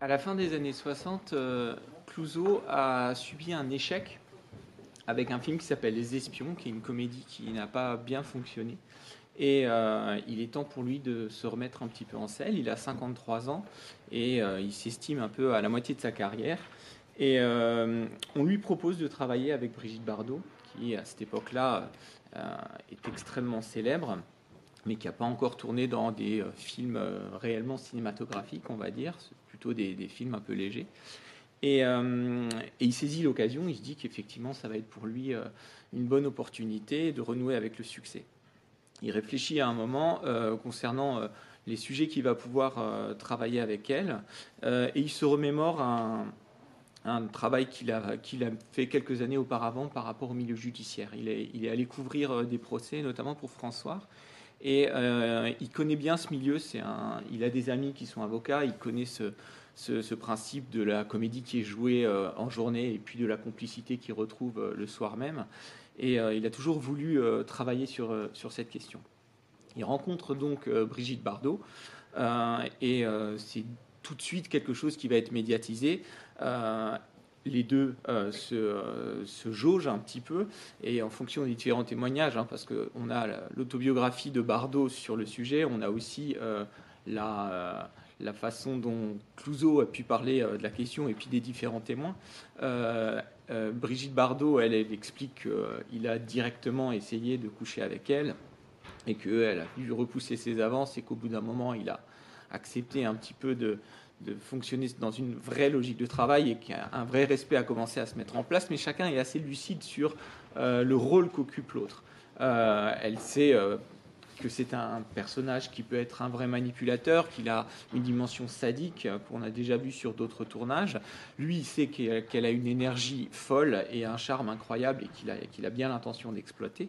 À la fin des années 60, euh, Clouseau a subi un échec avec un film qui s'appelle Les Espions, qui est une comédie qui n'a pas bien fonctionné. Et euh, il est temps pour lui de se remettre un petit peu en selle. Il a 53 ans et euh, il s'estime un peu à la moitié de sa carrière. Et on lui propose de travailler avec Brigitte Bardot, qui à cette époque-là est extrêmement célèbre mais qui n'a pas encore tourné dans des films réellement cinématographiques, on va dire, plutôt des, films un peu légers. Euh, et, il saisit l'occasion, il se dit qu'effectivement, ça va être pour lui une bonne opportunité de renouer avec le succès. Il réfléchit à un moment concernant les sujets qu'il va pouvoir travailler avec elle, et il se remémore un, travail qu'il a, fait quelques années auparavant par rapport au milieu judiciaire. Il est allé couvrir des procès, notamment pour François, et euh, il connaît bien ce milieu. Il a des amis qui sont avocats. Il connaît ce, principe de la comédie qui est jouée euh, en journée et puis de la complicité qu'il retrouve euh, le soir même. Et il a toujours voulu travailler sur cette question. Il rencontre donc Brigitte Bardot et c'est tout de suite quelque chose qui va être médiatisé les deux euh, euh, se, jaugent un petit peu, et en fonction des différents témoignages, hein, parce qu'on a l'autobiographie de Bardot sur le sujet, on a aussi euh, la, la, façon dont Clouseau a pu parler de la question, et puis des différents témoins. Brigitte Bardot, elle, elle explique qu'il a directement essayé de coucher avec elle, et qu'elle a pu repousser ses avances, et qu'au bout d'un moment, il a accepté un petit peu de de fonctionner dans une vraie logique de travail et qu'un vrai respect a commencé à se mettre en place, mais chacun est assez lucide sur euh, le rôle qu'occupe l'autre. Euh, elle sait euh, que c'est un personnage qui peut être un vrai manipulateur, qu'il a une dimension sadique qu'on a déjà vu sur d'autres tournages. Lui, il sait qu'elle a une énergie folle et un charme incroyable et qu'il a, bien l'intention d'exploiter.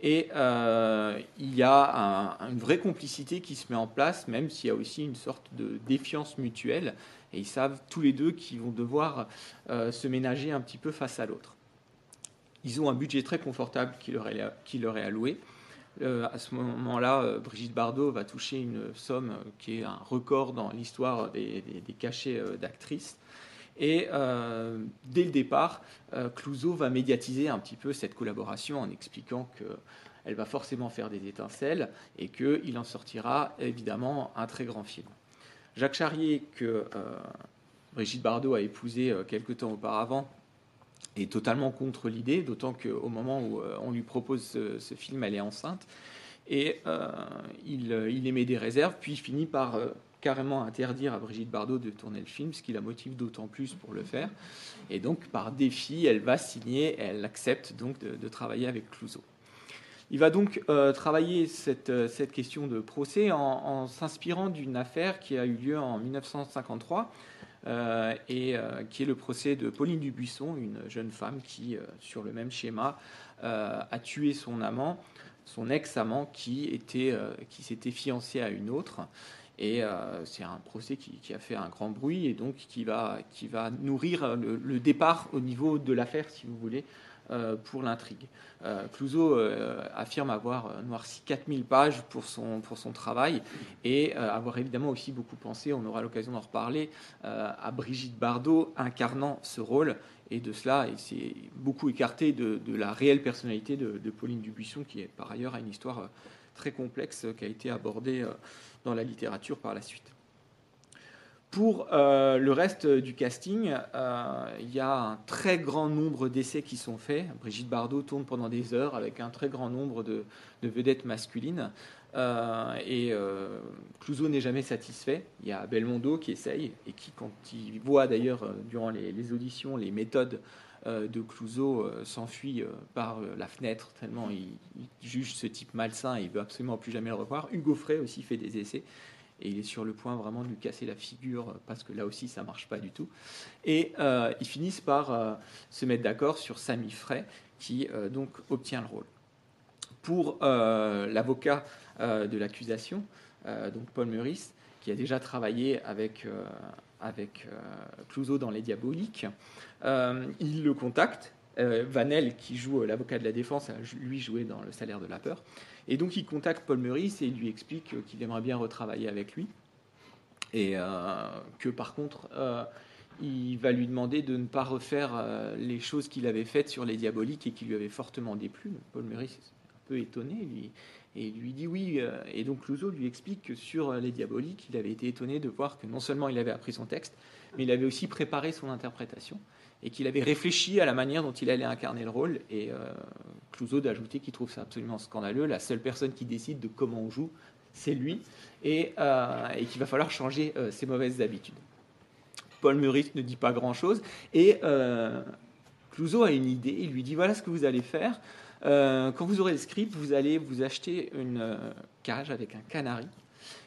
Et euh, il y a une vraie complicité qui se met en place, même s'il y a aussi une sorte de défiance mutuelle. Et ils savent tous les deux qu'ils vont devoir euh, se ménager un petit peu face à l'autre. Ils ont un budget très confortable qui leur est alloué. Euh, à ce moment-là, Brigitte Bardot va toucher une somme qui est un record dans l'histoire des, cachets d'actrices. Et euh, dès le départ, euh, Clouseau va médiatiser un petit peu cette collaboration en expliquant qu'elle va forcément faire des étincelles et qu'il en sortira évidemment un très grand film. Jacques Charrier, que euh, Brigitte Bardot a épousé quelque temps auparavant, est totalement contre l'idée, d'autant qu'au moment où on lui propose ce, film, elle est enceinte. Et il, il, émet des réserves, puis finit par carrément interdire à Brigitte Bardot de tourner le film, ce qui la motive d'autant plus pour le faire. Et donc, par défi, elle va signer, elle accepte donc de, travailler avec Clouseau. Il va donc euh, travailler cette, euh, cette, question de procès en, s'inspirant d'une affaire qui a eu lieu en 1953 euh, et qui est le procès de Pauline Dubuisson, une jeune femme qui, sur le même schéma, a tué son amant, son ex-amant qui, était, qui s'était fiancé à une autre. Et euh, c'est un procès qui, a fait un grand bruit et donc qui va, qui va nourrir le, départ au niveau de l'affaire, si vous voulez, euh, pour l'intrigue. Euh, Clouseau affirme avoir noirci 4000 pages pour son, pour son travail et avoir évidemment aussi beaucoup pensé, on aura l'occasion d'en reparler, à Brigitte Bardot incarnant ce rôle. Et de cela, il s'est beaucoup écarté de, la réelle personnalité de, de, Pauline Dubuisson, qui est par ailleurs a une histoire très complexe qui a été abordée dans la littérature par la suite. Pour euh, le reste du casting, euh, il y a un très grand nombre d'essais qui sont faits. Brigitte Bardot tourne pendant des heures avec un très grand nombre de, vedettes masculines. Euh, et Clouseau n'est jamais satisfait. Il y a Belmondo qui essaye et qui, quand il voit d'ailleurs durant les, auditions les méthodes de Clouseau, s'enfuit par la fenêtre tellement il, juge ce type malsain et il veut absolument plus jamais le revoir. Hugo Frey aussi fait des essais et il est sur le point vraiment de lui casser la figure parce que là aussi ça marche pas du tout. Et euh, ils finissent par euh, se mettre d'accord sur Samy Frey qui euh, donc obtient le rôle. Pour l'avocat de l'accusation, donc Paul Meurice, qui a déjà travaillé avec, avec dans Les Diaboliques, il le contacte. Vanel, qui joue l'avocat de la défense, a lui joué dans Le salaire de la peur. Et donc il contacte Paul Meurice et il lui explique qu'il aimerait bien retravailler avec lui. Et que par contre, il va lui demander de ne pas refaire les choses qu'il avait faites sur les diaboliques et qui lui avaient fortement déplu. Paul Meurice est un peu étonné, et lui dit oui. Et donc Clouseau lui explique que sur les diaboliques, il avait été étonné de voir que non seulement il avait appris son texte, mais il avait aussi préparé son interprétation et qu'il avait réfléchi à la manière dont il allait incarner le rôle. Et euh, Clouseau d'ajouter qu'il trouve ça absolument scandaleux. La seule personne qui décide de comment on joue, c'est lui, et, euh, qu'il va falloir changer euh, ses mauvaises habitudes. Paul Meurice ne dit pas grand-chose, et Clouseau a une idée. Il lui dit voilà ce que vous allez faire. quand vous aurez le script, vous allez vous acheter une cage avec un canari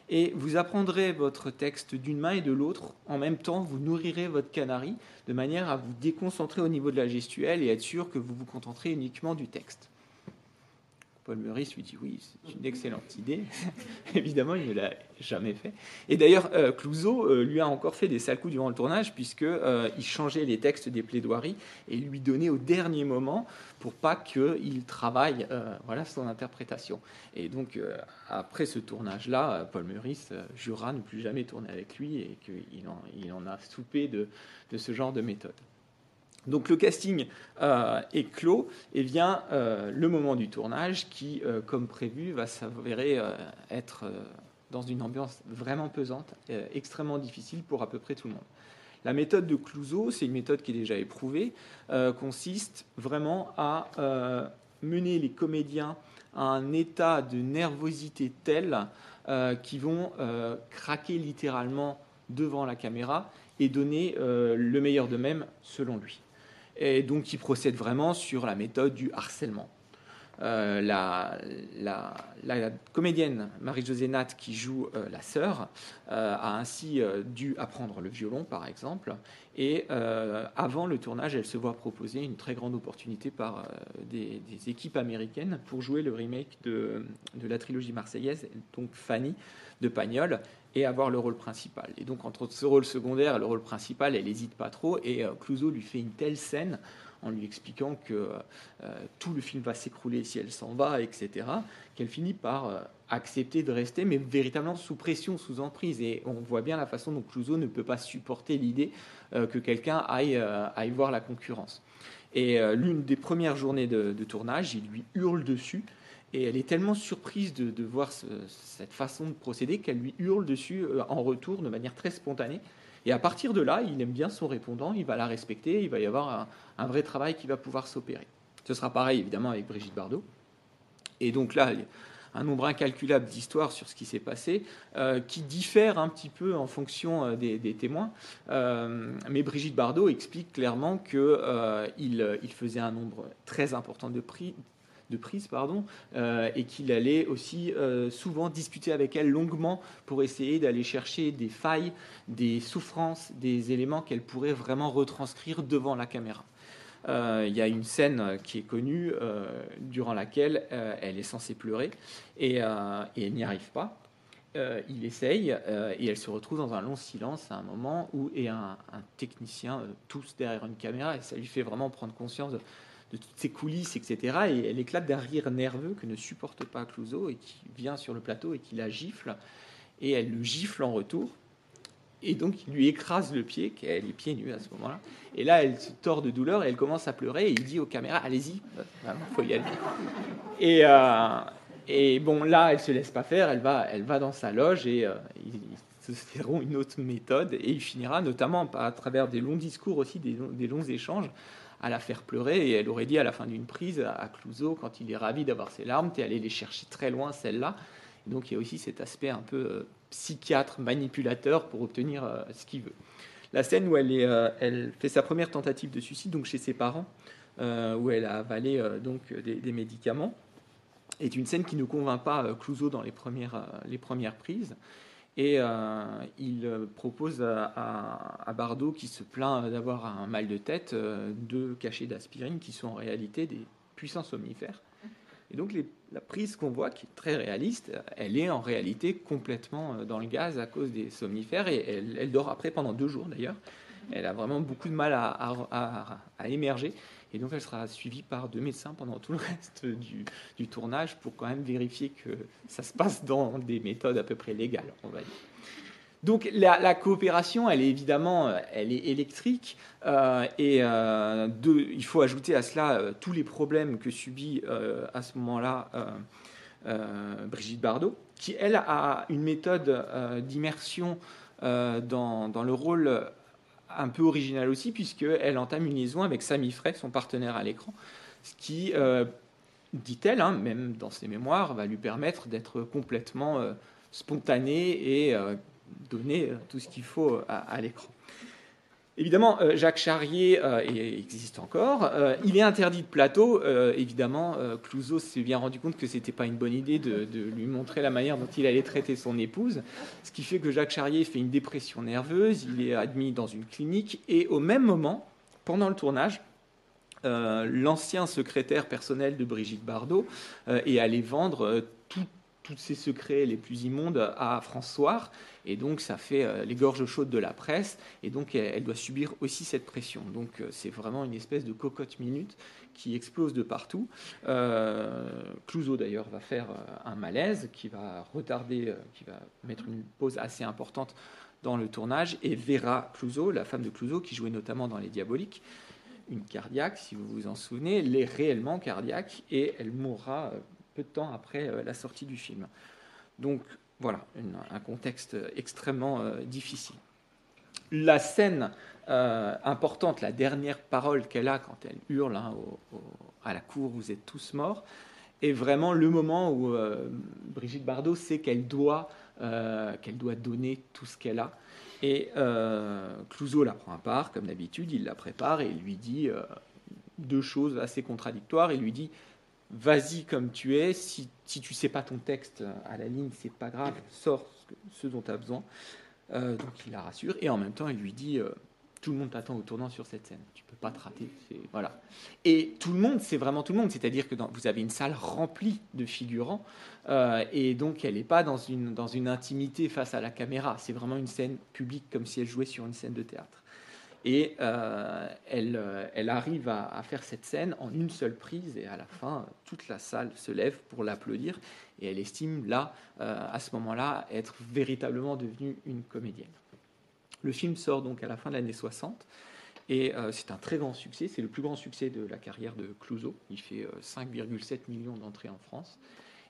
et vous apprendrez votre texte d'une main et de l'autre. En même temps, vous nourrirez votre canari de manière à vous déconcentrer au niveau de la gestuelle et être sûr que vous vous contenterez uniquement du texte. Paul Meurice lui dit oui, c'est une excellente idée. Évidemment, il ne l'a jamais fait. Et d'ailleurs, euh, Clouseau euh, lui a encore fait des sales coups durant le tournage, puisqu'il euh, changeait les textes des plaidoiries et lui donnait au dernier moment pour pas qu'il travaille voilà, son interprétation. Et donc, après ce tournage-là, Paul Meurice jura ne plus jamais tourner avec lui et qu'il en, il en a soupé de ce genre de méthode. Donc le casting euh, est clos et vient euh, le moment du tournage qui, euh, comme prévu, va s'avérer être dans une ambiance vraiment pesante, extrêmement difficile pour à peu près tout le monde. La méthode de Clouseau, c'est une méthode qui est déjà éprouvée, consiste vraiment à mener les comédiens à un état de nervosité tel qu'ils vont craquer littéralement devant la caméra et donner le meilleur d'eux-mêmes selon lui et donc qui procède vraiment sur la méthode du harcèlement. Euh, la, comédienne Marie-Josée Nat, qui joue euh, la sœur, euh, a ainsi dû apprendre le violon, par exemple. Et avant le tournage, elle se voit proposer une très grande opportunité par des, équipes américaines pour jouer le remake de, de, la trilogie marseillaise, donc Fanny de Pagnol et avoir le rôle principal. Et donc entre ce rôle secondaire et le rôle principal, elle n'hésite pas trop, et euh, Clouseau lui fait une telle scène en lui expliquant que euh, tout le film va s'écrouler si elle s'en va, etc., qu'elle finit par euh, accepter de rester, mais véritablement sous pression, sous emprise. Et on voit bien la façon dont Clouseau ne peut pas supporter l'idée que quelqu'un aille, voir la concurrence. Et l'une des premières journées de, tournage, il lui hurle dessus et elle est tellement surprise de, voir cette façon de procéder qu'elle lui hurle dessus euh, en retour de manière très spontanée. Et à partir de là, il aime bien son répondant, il va la respecter, il va y avoir un, vrai travail qui va pouvoir s'opérer. Ce sera pareil évidemment avec Brigitte Bardot. Et donc là, un nombre incalculable d'histoires sur ce qui s'est passé, euh, qui diffèrent un petit peu en fonction euh, des, témoins. mais Brigitte Bardot explique clairement qu'il il faisait un nombre très important de, prix, de prise, pardon, euh, et qu'il allait aussi euh, souvent discuter avec elle longuement pour essayer d'aller chercher des failles, des souffrances, des éléments qu'elle pourrait vraiment retranscrire devant la caméra. Euh, il y a une scène qui est connue durant laquelle elle est censée pleurer et, elle n'y arrive pas. il essaye et elle se retrouve dans un long silence à un moment où et un, un technicien tous derrière une caméra et ça lui fait vraiment prendre conscience de, de toutes ses coulisses, etc. Et elle éclate d'un rire nerveux que ne supporte pas Clouseau et qui vient sur le plateau et qui la gifle. Et elle le gifle en retour. Et donc, il lui écrase le pied, qu'elle est pieds nus à ce moment-là. Et là, elle se tord de douleur et elle commence à pleurer. Et il dit aux caméras Allez-y, il faut y aller. Et, euh, et bon, là, elle se laisse pas faire. Elle va, elle va dans sa loge et euh, ils, se seront une autre méthode. Et il finira notamment à travers des longs discours aussi, des longs échanges, à la faire pleurer. Et elle aurait dit à la fin d'une prise à Clouseau, quand il est ravi d'avoir ses larmes, tu es allé les chercher très loin, celles-là. Donc il y a aussi cet aspect un peu euh, psychiatre, manipulateur pour obtenir euh, ce qu'il veut. La scène où euh, elle fait sa première tentative de suicide, donc chez ses parents, où elle a avalé donc des, médicaments, est une scène qui ne convainc pas Clouseau dans les premières, les premières prises. Et euh, il euh, propose à, à, Bardot, qui se plaint d'avoir un mal de tête, euh, deux cachets d'aspirine qui sont en réalité des puissants somnifères. Et donc la prise qu'on voit, qui est très réaliste, elle est en réalité complètement dans le gaz à cause des somnifères et elle, dort après pendant deux jours d'ailleurs. Elle a vraiment beaucoup de mal à, émerger. Et donc elle sera suivie par deux médecins pendant tout le reste du, tournage pour quand même vérifier que ça se passe dans des méthodes à peu près légales, on va dire. Donc la, coopération, elle est évidemment, elle est électrique, et il faut ajouter à cela tous les problèmes que subit à ce moment-là Brigitte Bardot, qui elle a une méthode d'immersion dans, dans, le rôle un peu original aussi, puisqu'elle entame une liaison avec Sami Frey, son partenaire à l'écran, ce qui, euh, dit-elle, hein, même dans ses mémoires, va lui permettre d'être complètement euh, spontanée et euh, donner tout ce qu'il faut à l'écran. Évidemment, euh, Jacques Charrier euh, existe encore. Euh, il est interdit de plateau. évidemment, Clouseau s'est bien rendu compte que ce n'était pas une bonne idée de, lui montrer la manière dont il allait traiter son épouse. Ce qui fait que Jacques Charrier fait une dépression nerveuse. Il est admis dans une clinique. Et au même moment, pendant le tournage, l'ancien secrétaire personnel de Brigitte Bardot est allé vendre tous ses secrets les plus immondes à François et donc, ça fait euh, les gorges chaudes de la presse. Et donc, elle, doit subir aussi cette pression. Donc, euh, c'est vraiment une espèce de cocotte minute qui explose de partout. Euh, Clouseau, d'ailleurs, va faire un malaise qui va retarder, qui va mettre une pause assez importante dans le tournage. Et Vera Clouseau, la femme de Clouseau, qui jouait notamment dans Les Diaboliques, une cardiaque, si vous vous en souvenez, elle est réellement cardiaque et elle mourra peu de temps après la sortie du film. Donc voilà, un contexte extrêmement euh, difficile. La scène euh, importante, la dernière parole qu'elle a quand elle hurle hein, à la cour, vous êtes tous morts, est vraiment le moment où euh, Brigitte Bardot sait qu'elle doit, qu'elle doit donner tout ce qu'elle a. Et Clouseau la prend à part, comme d'habitude, il la prépare et lui dit deux choses assez contradictoires. Il lui dit vas-y comme tu es. Si, si tu sais pas ton texte à la ligne, c'est pas grave, sors ce, dont tu as besoin. Euh, donc il la rassure et en même temps il lui dit euh, tout le monde t'attend au tournant sur cette scène. Tu peux pas te rater. Voilà. Et tout le monde, c'est vraiment tout le monde. C'est-à-dire que vous avez une salle remplie de figurants euh, et donc elle n'est pas dans une, dans une intimité face à la caméra. C'est vraiment une scène publique comme si elle jouait sur une scène de théâtre. Et euh, elle, euh, elle, arrive à, faire cette scène en une seule prise, et à la fin, toute la salle se lève pour l'applaudir, et elle estime là, euh, à ce moment-là, être véritablement devenue une comédienne. Le film sort donc à la fin de l'année 60, et c'est un très grand succès, c'est le plus grand succès de la carrière de Clouseau, il fait 5,7 millions d'entrées en France.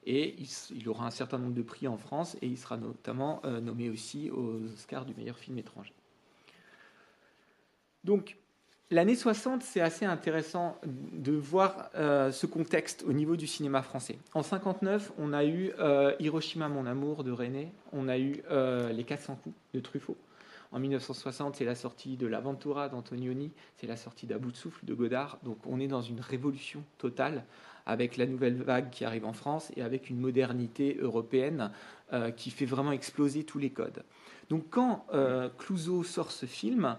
Et il, aura un certain nombre de prix en France et il sera notamment nommé aussi aux Oscars du meilleur film étranger. Donc, l'année 60, c'est assez intéressant de voir euh, ce contexte au niveau du cinéma français. En 59, on a eu euh, Hiroshima, mon amour de René, on a eu euh, Les 400 coups de Truffaut. En 1960, c'est la sortie de L'Aventura d'Antonioni, c'est la sortie d'À bout de souffle de Godard. Donc on est dans une révolution totale avec la nouvelle vague qui arrive en France et avec une modernité européenne qui fait vraiment exploser tous les codes. Donc quand Clouseau sort ce film, euh,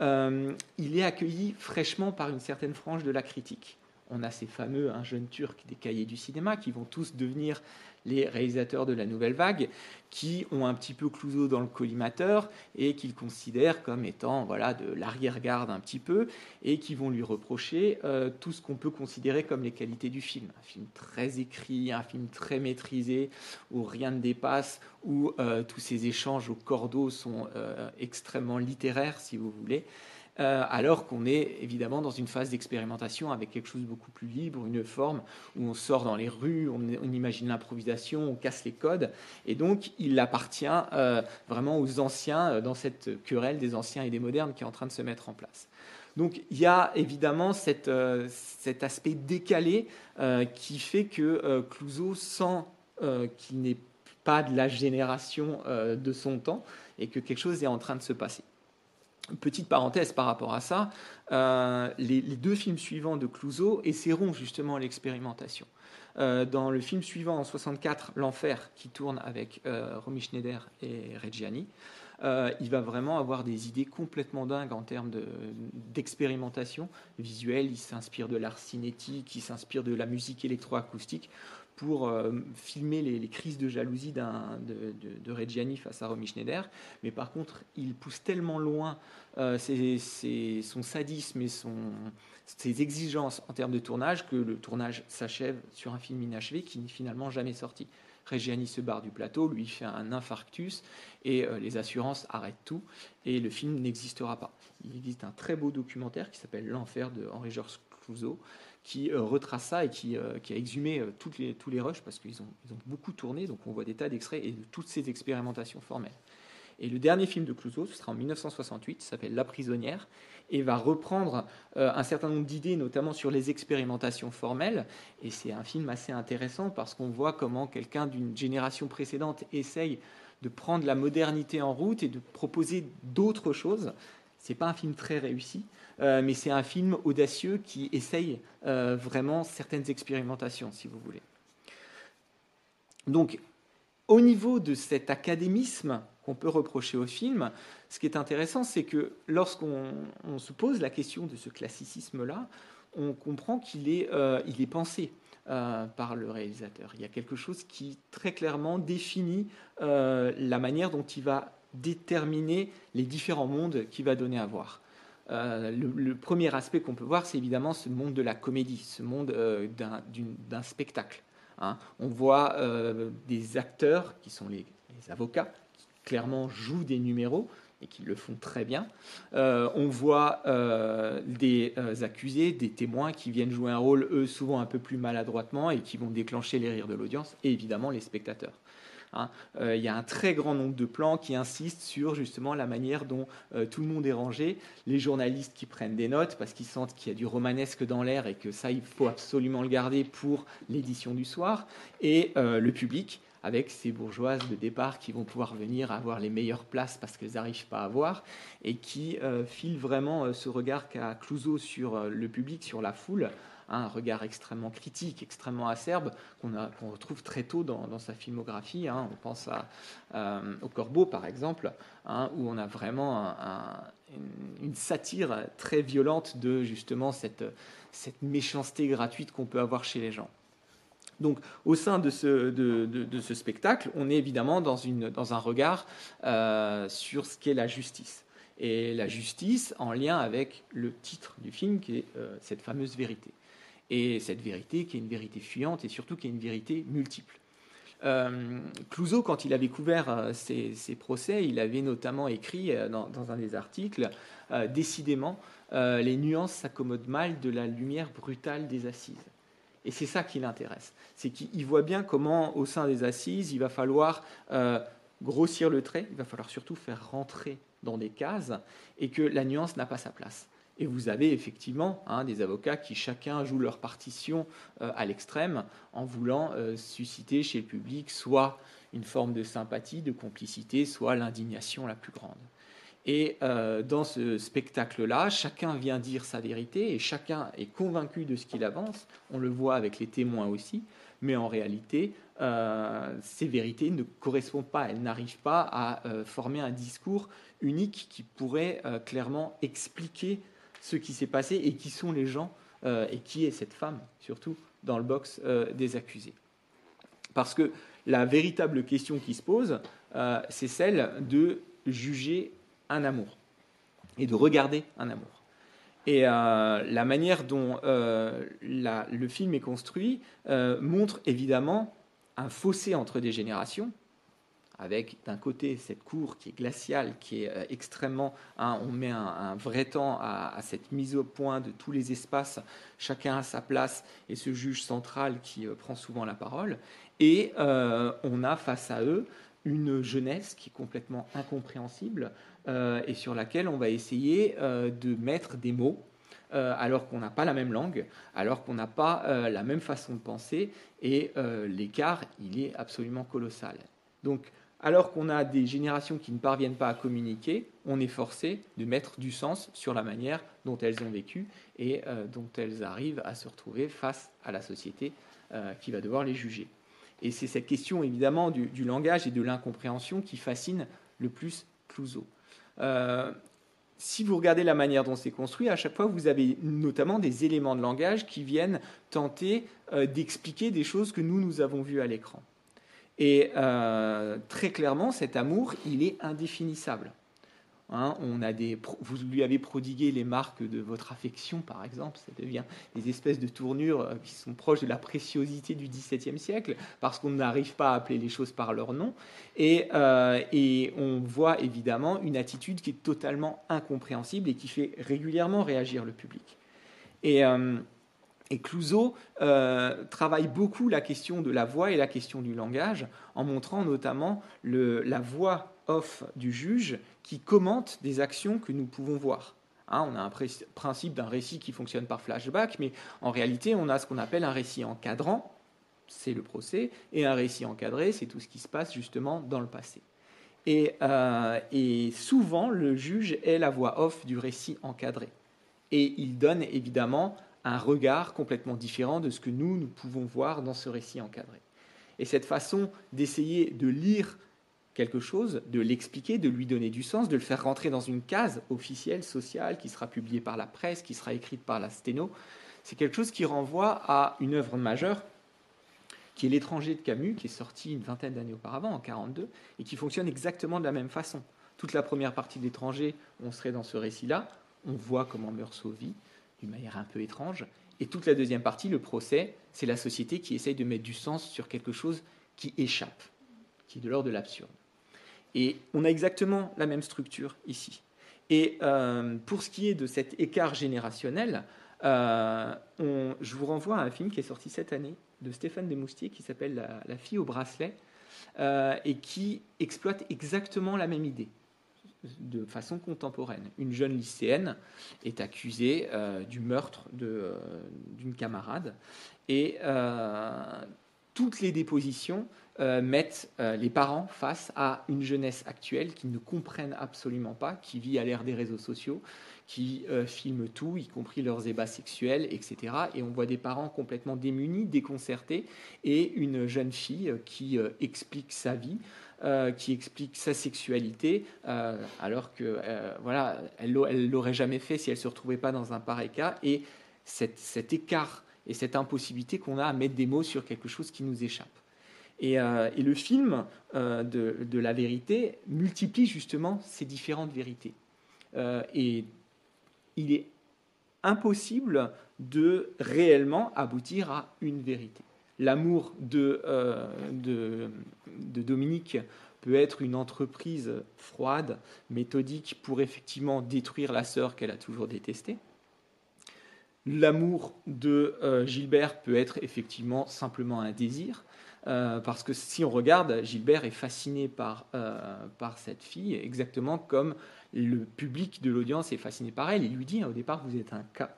il est accueilli fraîchement par une certaine frange de la critique. On a ces fameux un jeune turc des cahiers du cinéma qui vont tous devenir les réalisateurs de la nouvelle vague, qui ont un petit peu Clouseau dans le collimateur et qu'ils considèrent comme étant voilà de l'arrière-garde un petit peu et qui vont lui reprocher euh, tout ce qu'on peut considérer comme les qualités du film. Un film très écrit, un film très maîtrisé, où rien ne dépasse, où euh, tous ces échanges au cordeau sont euh, extrêmement littéraires, si vous voulez. Euh, alors qu'on est évidemment dans une phase d'expérimentation avec quelque chose de beaucoup plus libre, une forme où on sort dans les rues, on, imagine l'improvisation, on casse les codes, et donc il appartient euh, vraiment aux anciens euh, dans cette querelle des anciens et des modernes qui est en train de se mettre en place. Donc il y a évidemment cet aspect décalé qui fait que Clouseau sent qu'il n'est pas de la génération de son temps et que quelque chose est en train de se passer. Petite parenthèse par rapport à ça, euh, les, deux films suivants de Clouseau essaieront justement l'expérimentation. Euh, dans le film suivant en 64, L'Enfer, qui tourne avec euh, Romy Schneider et Reggiani, il va vraiment avoir des idées complètement dingues en termes d'expérimentation visuelle. Il s'inspire de l'art cinétique, il s'inspire de la musique électroacoustique pour euh, filmer les, crises de jalousie de, Reggiani face à Romy Schneider. Mais par contre, il pousse tellement loin euh, son sadisme et ses exigences en termes de tournage que le tournage s'achève sur un film inachevé qui n'est finalement jamais sorti. Reggiani se barre du plateau, lui fait un infarctus et les assurances arrêtent tout et le film n'existera pas. Il existe un très beau documentaire qui s'appelle L'enfer de Henri Georges Clouzot qui retrace ça et qui, a exhumé toutes les, tous les rushs parce qu'ils ont, ils ont beaucoup tourné, donc on voit des tas d'extraits et de toutes ces expérimentations formelles. Et le dernier film de Clouseau, ce sera en 1968, s'appelle La prisonnière, et va reprendre euh, un certain nombre d'idées, notamment sur les expérimentations formelles. Et c'est un film assez intéressant parce qu'on voit comment quelqu'un d'une génération précédente essaye de prendre la modernité en route et de proposer d'autres choses. C'est pas un film très réussi, euh, mais c'est un film audacieux qui essaye euh, vraiment certaines expérimentations, si vous voulez. Donc, au niveau de cet académisme qu'on peut reprocher au film, ce qui est intéressant, c'est que lorsqu'on se pose la question de ce classicisme-là, on comprend qu'il est, euh, est, pensé par le réalisateur. Il y a quelque chose qui très clairement définit la manière dont il va déterminer les différents mondes qu'il va donner à voir. le, premier aspect qu'on peut voir, c'est évidemment ce monde de la comédie, ce monde d'un spectacle. Hein. On voit des acteurs qui sont les avocats, clairement jouent des numéros et qui le font très bien. Euh, on voit euh, des euh, accusés, des témoins qui viennent jouer un rôle, eux, souvent un peu plus maladroitement et qui vont déclencher les rires de l'audience et évidemment les spectateurs. Hein. Il y a un très grand nombre de plans qui insistent sur justement la manière dont tout le monde est rangé. Les journalistes qui prennent des notes parce qu'ils sentent qu'il y a du romanesque dans l'air et que ça, il faut absolument le garder pour l'édition du soir. Et le public avec ces bourgeoises de départ qui vont pouvoir venir avoir les meilleures places parce qu'elles n'arrivent pas à voir, et qui euh, filent vraiment euh, ce regard qu'a Clouseau sur euh, le public, sur la foule, un regard extrêmement critique, extrêmement acerbe, qu'on retrouve très tôt dans, sa filmographie. Hein. On pense à, au Corbeau, par exemple, hein, où on a vraiment une, satire très violente de justement cette, cette méchanceté gratuite qu'on peut avoir chez les gens. Donc, au sein de ce, spectacle, on est évidemment dans, un regard euh, sur ce qu'est la justice. Et la justice en lien avec le titre du film, qui est euh, cette fameuse vérité. Et cette vérité qui est une vérité fuyante et surtout qui est une vérité multiple. Euh, Clouseau, quand il avait couvert ses, procès, il avait notamment écrit dans, dans un des articles Décidément, les nuances s'accommodent mal de la lumière brutale des assises. Et c'est ça qui l'intéresse. C'est qu'il voit bien comment, au sein des assises, il va falloir euh, grossir le trait, il va falloir surtout faire rentrer dans des cases, et que la nuance n'a pas sa place. Et vous avez effectivement hein, des avocats qui chacun joue leur partition euh, à l'extrême en voulant euh, susciter chez le public soit une forme de sympathie, de complicité, soit l'indignation la plus grande. Et euh, dans ce spectacle-là, chacun vient dire sa vérité et chacun est convaincu de ce qu'il avance. On le voit avec les témoins aussi, mais en réalité, ces vérités ne correspondent pas, elles n'arrivent pas à former un discours unique qui pourrait clairement expliquer ce qui s'est passé et qui sont les gens et qui est cette femme, surtout dans le box des accusés. Parce que la véritable question qui se pose, c'est celle de juger un amour et de regarder un amour. Et euh, la manière dont euh, le film est construit euh, montre évidemment un fossé entre des générations, avec d'un côté cette cour qui est glaciale, qui est extrêmement... Hein, on met un, vrai temps à, cette mise au point de tous les espaces, chacun à sa place, et ce juge central qui prend souvent la parole. Et on a face à eux une jeunesse qui est complètement incompréhensible, euh, et sur laquelle on va essayer euh, de mettre des mots euh, alors qu'on n'a pas la même langue, alors qu'on n'a pas la même façon de penser, et l'écart, il est absolument colossal. Donc, alors qu'on a des générations qui ne parviennent pas à communiquer, on est forcé de mettre du sens sur la manière dont elles ont vécu et dont elles arrivent à se retrouver face à la société qui va devoir les juger. Et c'est cette question évidemment du, langage et de l'incompréhension qui fascine le plus Clouseau. Euh, si vous regardez la manière dont c'est construit, à chaque fois, vous avez notamment des éléments de langage qui viennent tenter euh, d'expliquer des choses que nous, nous avons vues à l'écran. Et euh, très clairement, cet amour, il est indéfinissable. Hein. on a des, vous lui avez prodigué les marques de votre affection, par exemple. Ça devient des espèces de tournures euh, qui sont proches de la préciosité du XVIIe siècle, parce qu'on n'arrive pas à appeler les choses par leur nom. Et, euh, et, on voit évidemment une attitude qui est totalement incompréhensible et qui fait régulièrement réagir le public. Et, et Clouseau travaille beaucoup la question de la voix et la question du langage, en montrant notamment la voix off du juge qui commente des actions que nous pouvons voir. Hein, on a un principe d'un récit qui fonctionne par flashback, mais en réalité, on a ce qu'on appelle un récit encadrant, c'est le procès, et un récit encadré, c'est tout ce qui se passe justement dans le passé. Et, euh, et, souvent, le juge est la voix off du récit encadré. Et il donne évidemment un regard complètement différent de ce que nous, nous pouvons voir dans ce récit encadré. Et cette façon d'essayer de lire quelque chose, de l'expliquer, de lui donner du sens, de le faire rentrer dans une case officielle, sociale, qui sera publiée par la presse, qui sera écrite par la sténo. C'est quelque chose qui renvoie à une œuvre majeure, qui est L'étranger de Camus, qui est sorti une vingtaine d'années auparavant, en 1942, et qui fonctionne exactement de la même façon. Toute la première partie de L'étranger, on serait dans ce récit-là, on voit comment meurt Sauvy, d'une manière un peu étrange, et toute la deuxième partie, le procès, c'est la société qui essaye de mettre du sens sur quelque chose qui échappe, qui est de l'ordre de l'absurde. Et on a exactement la même structure ici. Et euh, pour ce qui est de cet écart générationnel, euh, je vous renvoie à un film qui est sorti cette année de Stéphane Desmoustiers qui s'appelle la, fille au bracelet euh, et qui exploite exactement la même idée de façon contemporaine. Une jeune lycéenne est accusée du meurtre d'une camarade et toutes les dépositions euh, mettent euh, les parents face à une jeunesse actuelle qui ne comprennent absolument pas, qui vit à l'ère des réseaux sociaux, qui euh, filme tout, y compris leurs ébats sexuels, etc. Et on voit des parents complètement démunis, déconcertés, et une jeune fille qui explique sa vie. Qui explique sa sexualité, alors que voilà, elle l'aurait jamais fait si elle se retrouvait pas dans un pareil cas. Et cet écart et cette impossibilité qu'on a à mettre des mots sur quelque chose qui nous échappe. Euh, et, le film euh, de, la vérité multiplie justement ces différentes vérités. Euh, et il est impossible de réellement aboutir à une vérité. L'amour de, de, Dominique peut être une entreprise froide, méthodique, pour effectivement détruire la sœur qu'elle a toujours détestée. L'amour de Gilbert peut être effectivement simplement un désir. Euh, parce que si on regarde, Gilbert est fasciné par, euh, cette fille, exactement comme le public de l'audience est fasciné par elle. Il lui dit au départ, vous êtes un cas.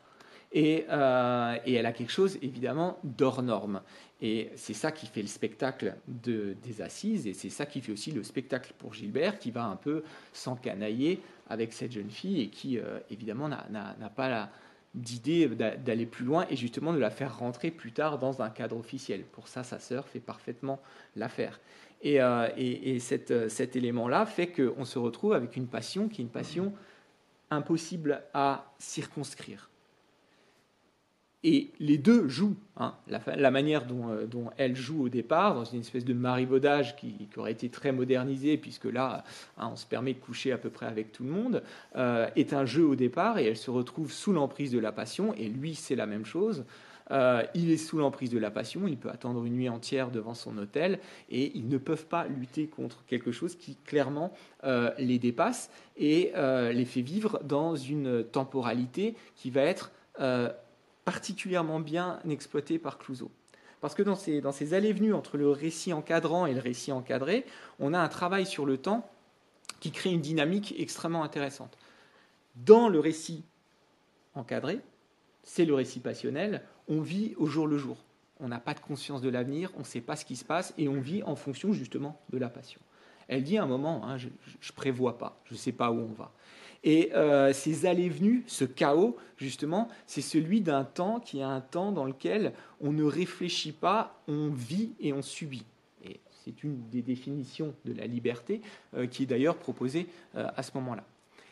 Et, euh, et elle a quelque chose, évidemment, d'hors norme. Et c'est ça qui fait le spectacle de, des assises, et c'est ça qui fait aussi le spectacle pour Gilbert, qui va un peu s'encanailler avec cette jeune fille, et qui, évidemment, n'a pas d'idée d'aller plus loin et justement de la faire rentrer plus tard dans un cadre officiel. Pour ça, sa sœur fait parfaitement l'affaire. Et, euh, et, cet élément-là fait qu'on se retrouve avec une passion qui est une passion impossible à circonscrire. Et les deux jouent. Hein. La, manière euh, dont, elle joue au départ, dans une espèce de marivaudage qui, aurait été très modernisé, puisque là, hein, on se permet de coucher à peu près avec tout le monde, euh, est un jeu au départ, et elle se retrouve sous l'emprise de la passion, et lui, c'est la même chose. Euh, il est sous l'emprise de la passion, il peut attendre une nuit entière devant son hôtel, et ils ne peuvent pas lutter contre quelque chose qui clairement les dépasse et les fait vivre dans une temporalité qui va être particulièrement bien exploité par Clouseau. Parce que dans ces, allées-venues entre le récit encadrant et le récit encadré, on a un travail sur le temps qui crée une dynamique extrêmement intéressante. Dans le récit encadré, c'est le récit passionnel, on vit au jour le jour. On n'a pas de conscience de l'avenir, on ne sait pas ce qui se passe et on vit en fonction justement de la passion. Elle dit à un moment, hein, je ne prévois pas, je ne sais pas où on va. Et euh, ces allées-venues, ce chaos, justement, c'est celui d'un temps qui est un temps dans lequel on ne réfléchit pas, on vit et on subit. Et c'est une des définitions de la liberté euh, qui est d'ailleurs proposée euh, à ce moment-là.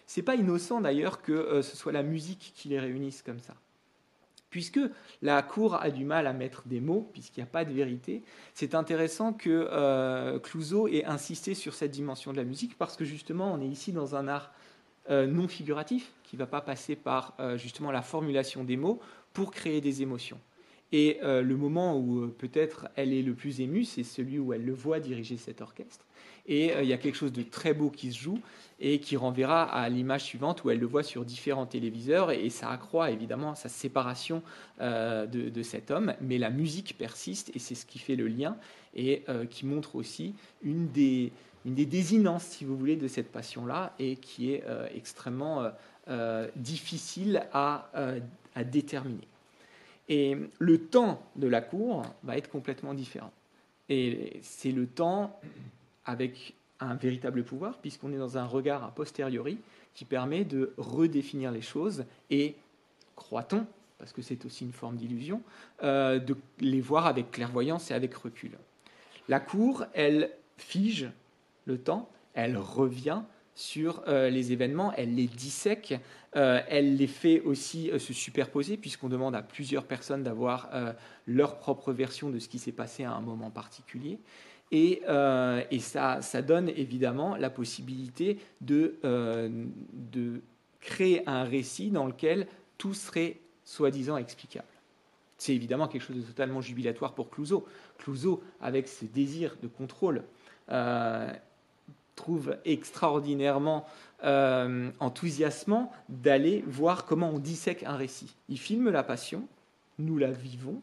C'est pas innocent d'ailleurs que ce soit la musique qui les réunisse comme ça. Puisque la cour a du mal à mettre des mots, puisqu'il n'y a pas de vérité, c'est intéressant que Clouseau ait insisté sur cette dimension de la musique, parce que justement, on est ici dans un art non figuratif, qui ne va pas passer par justement la formulation des mots pour créer des émotions. Et le moment où peut-être elle est le plus émue, c'est celui où elle le voit diriger cet orchestre. Et il y a quelque chose de très beau qui se joue et qui renverra à l'image suivante où elle le voit sur différents téléviseurs et, ça accroît évidemment sa séparation de, de, cet homme. Mais la musique persiste et c'est ce qui fait le lien et qui montre aussi une des, une des désinences, si vous voulez, de cette passion-là et qui est euh, extrêmement euh, euh, difficile à, à, déterminer. Et le temps de la cour va être complètement différent. Et c'est le temps avec un véritable pouvoir, puisqu'on est dans un regard a posteriori qui permet de redéfinir les choses et, croit-on, parce que c'est aussi une forme d'illusion, de les voir avec clairvoyance et avec recul. La cour, elle fige le temps, elle revient sur euh, les événements, elle les dissèque, euh, elle les fait aussi euh, se superposer, puisqu'on demande à plusieurs personnes d'avoir leur propre version de ce qui s'est passé à un moment particulier. Et, ça, donne évidemment la possibilité de, de créer un récit dans lequel tout serait soi-disant explicable. C'est évidemment quelque chose de totalement jubilatoire pour Clouseau. Clouseau, avec ce désir de contrôle, trouve extraordinairement euh, enthousiasmant d'aller voir comment on dissèque un récit. Il filme la passion, nous la vivons,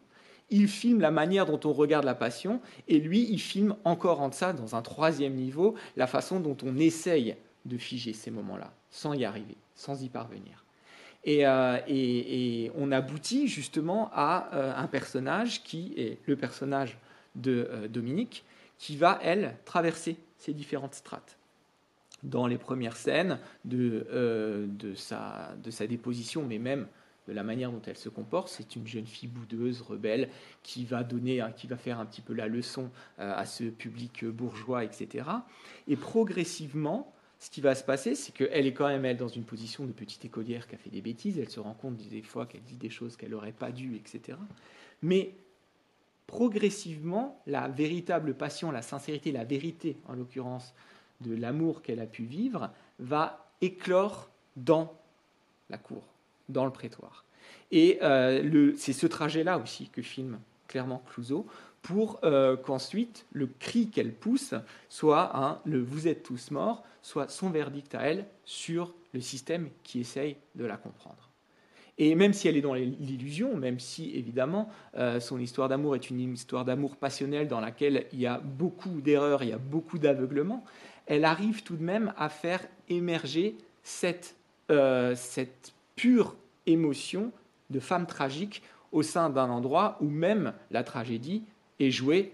il filme la manière dont on regarde la passion, et lui, il filme encore en ça, dans un troisième niveau, la façon dont on essaye de figer ces moments-là, sans y arriver, sans y parvenir. Et, euh, on aboutit justement à euh, un personnage qui est le personnage de Dominique, qui va, elle, traverser ces différentes strates. Dans les premières scènes de, euh, de, sa, de sa déposition, mais même de la manière dont elle se comporte, c'est une jeune fille boudeuse, rebelle, qui va donner, qui va faire un petit peu la leçon euh, à ce public bourgeois, etc. Et progressivement, ce qui va se passer, c'est qu'elle est quand même elle dans une position de petite écolière qui a fait des bêtises. Elle se rend compte des fois qu'elle dit des choses qu'elle n'aurait pas dû, etc. Mais progressivement, la véritable passion, la sincérité, la vérité, en l'occurrence, de l'amour qu'elle a pu vivre, va éclore dans la cour, dans le prétoire. Et euh, c'est ce trajet-là aussi que filme clairement Clouseau, pour euh, qu'ensuite le cri qu'elle pousse soit un le vous êtes tous morts, soit son verdict à elle sur le système qui essaye de la comprendre. Et même si elle est dans l'illusion, même si évidemment euh, son histoire d'amour est une histoire d'amour passionnel dans laquelle il y a beaucoup d'erreurs, il y a beaucoup d'aveuglement, elle arrive tout de même à faire émerger cette, euh, cette pure émotion de femme tragique au sein d'un endroit où même la tragédie est jouée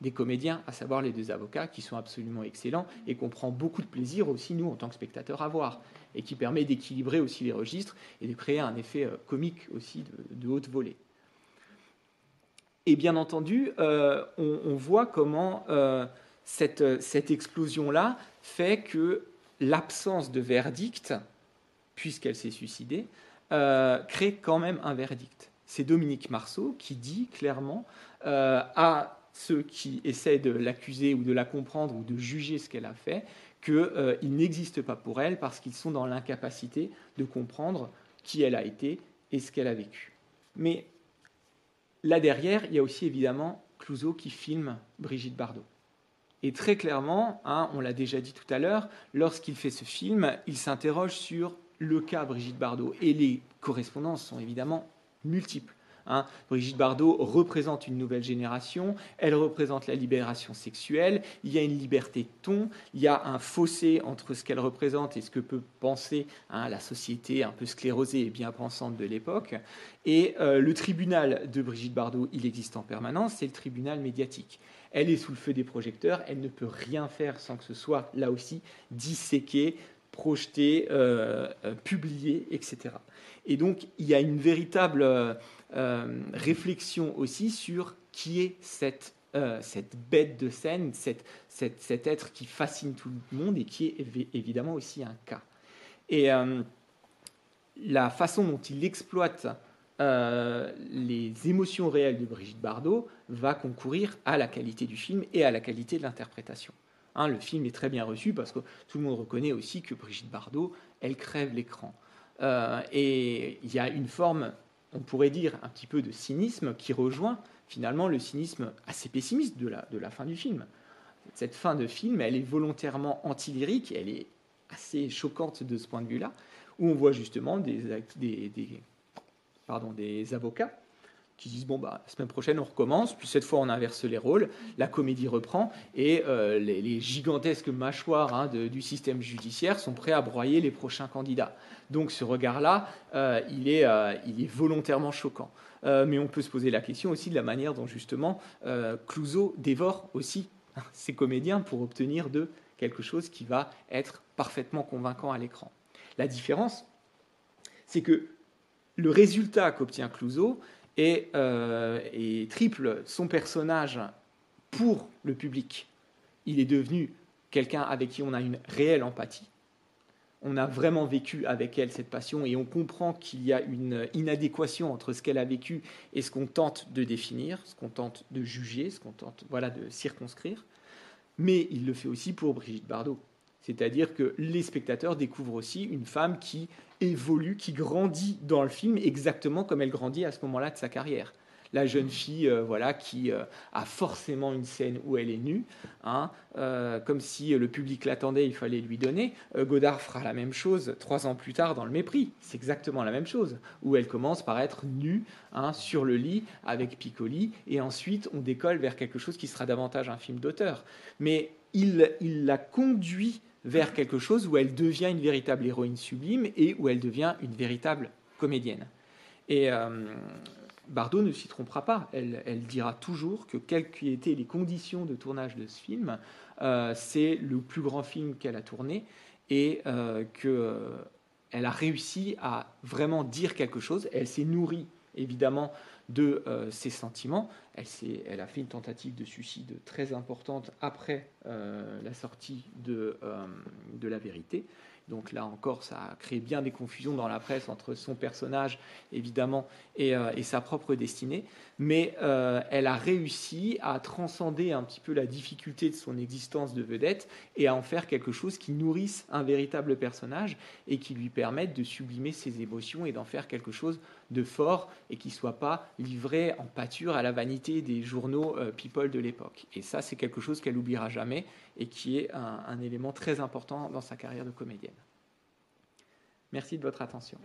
des comédiens, à savoir les deux avocats, qui sont absolument excellents et qu'on prend beaucoup de plaisir aussi, nous, en tant que spectateurs, à voir et qui permet d'équilibrer aussi les registres et de créer un effet euh, comique aussi de, haute volée. Et bien entendu, euh, on, voit comment euh, cette, cette explosion-là fait que l'absence de verdict, puisqu'elle s'est suicidée, crée quand même un verdict. C'est Dominique Marceau qui dit clairement à ceux qui essaient de l'accuser ou de la comprendre ou de juger ce qu'elle a fait, qu'ils euh, n'existent pas pour elle parce qu'ils sont dans l'incapacité de comprendre qui elle a été et ce qu'elle a vécu. Mais là derrière, il y a aussi évidemment Clouseau qui filme Brigitte Bardot. Et très clairement, hein, on l'a déjà dit tout à l'heure, lorsqu'il fait ce film, il s'interroge sur le cas Brigitte Bardot. Et les correspondances sont évidemment multiples. Hein. Brigitte Bardot représente une nouvelle génération, elle représente la libération sexuelle, il y a une liberté de ton, il y a un fossé entre ce qu'elle représente et ce que peut penser hein, la société un peu sclérosée et bien pensante de l'époque. Et euh, le tribunal de Brigitte Bardot, il existe en permanence, c'est le tribunal médiatique. Elle est sous le feu des projecteurs, elle ne peut rien faire sans que ce soit là aussi disséqué, projeté, euh, euh, publié, etc. Et donc il y a une véritable réflexion aussi sur qui est cette, euh, cette bête de scène, cette, cet être qui fascine tout le monde et qui est évidemment aussi un cas. Et euh, la façon dont il exploite les émotions réelles de Brigitte Bardot va concourir à la qualité du film et à la qualité de l'interprétation. Hein, le film est très bien reçu parce que tout le monde reconnaît aussi que Brigitte Bardot elle crève l'écran. Euh, et il y a une forme, on pourrait dire, un petit peu de cynisme qui rejoint finalement le cynisme assez pessimiste de la, fin du film. Cette fin de film, elle est volontairement anti-lyrique, elle est assez choquante de ce point de vue-là, où on voit justement des avocats qui disent bon bah la semaine prochaine on recommence, puis cette fois on inverse les rôles, la comédie reprend et euh, les, gigantesques mâchoires hein, du système judiciaire sont prêts à broyer les prochains candidats. Donc ce regard-là, euh, il, est, euh, il, est, volontairement choquant. mais on peut se poser la question aussi de la manière dont justement Clouseau dévore aussi hein, ses comédiens pour obtenir de quelque chose qui va être parfaitement convaincant à l'écran. La différence, c'est que le résultat qu'obtient Clouseau, euh, et, triple son personnage pour le public. Il est devenu quelqu'un avec qui on a une réelle empathie. On a vraiment vécu avec elle cette passion et on comprend qu'il y a une inadéquation entre ce qu'elle a vécu et ce qu'on tente de définir, ce qu'on tente de juger, ce qu'on tente voilà, de circonscrire. Mais il le fait aussi pour Brigitte Bardot. C'est-à-dire que les spectateurs découvrent aussi une femme qui évolue, qui grandit dans le film exactement comme elle grandit à ce moment-là de sa carrière. La jeune fille, euh, voilà, qui euh, a forcément une scène où elle est nue, hein, euh, comme si le public l'attendait, il fallait lui donner. Godard fera la même chose trois ans plus tard dans Le Mépris. C'est exactement la même chose, où elle commence par être nue hein, sur le lit avec Piccoli, et ensuite on décolle vers quelque chose qui sera davantage un film d'auteur. Mais il, il la conduit vers quelque chose où elle devient une véritable héroïne sublime et où elle devient une véritable comédienne. Et euh, Bardot ne s'y trompera pas. Elle, dira toujours que quelles qu'aient été les conditions de tournage de ce film, euh, c'est le plus grand film qu'elle a tourné et euh, qu'elle a réussi à vraiment dire quelque chose. Elle s'est nourrie évidemment de euh, ses sentiments. Elle, a fait une tentative de suicide très importante après euh, la sortie de, euh, de La Vérité. Donc là encore, ça a créé bien des confusions dans la presse entre son personnage, évidemment, et sa propre destinée. Mais elle a réussi à transcender un petit peu la difficulté de son existence de vedette et à en faire quelque chose qui nourrisse un véritable personnage et qui lui permette de sublimer ses émotions et d'en faire quelque chose de fort et qui ne soit pas livré en pâture à la vanité des journaux euh, people de l'époque. Et ça, c'est quelque chose qu'elle n'oubliera jamais et qui est un, élément très important dans sa carrière de comédienne. Merci de votre attention.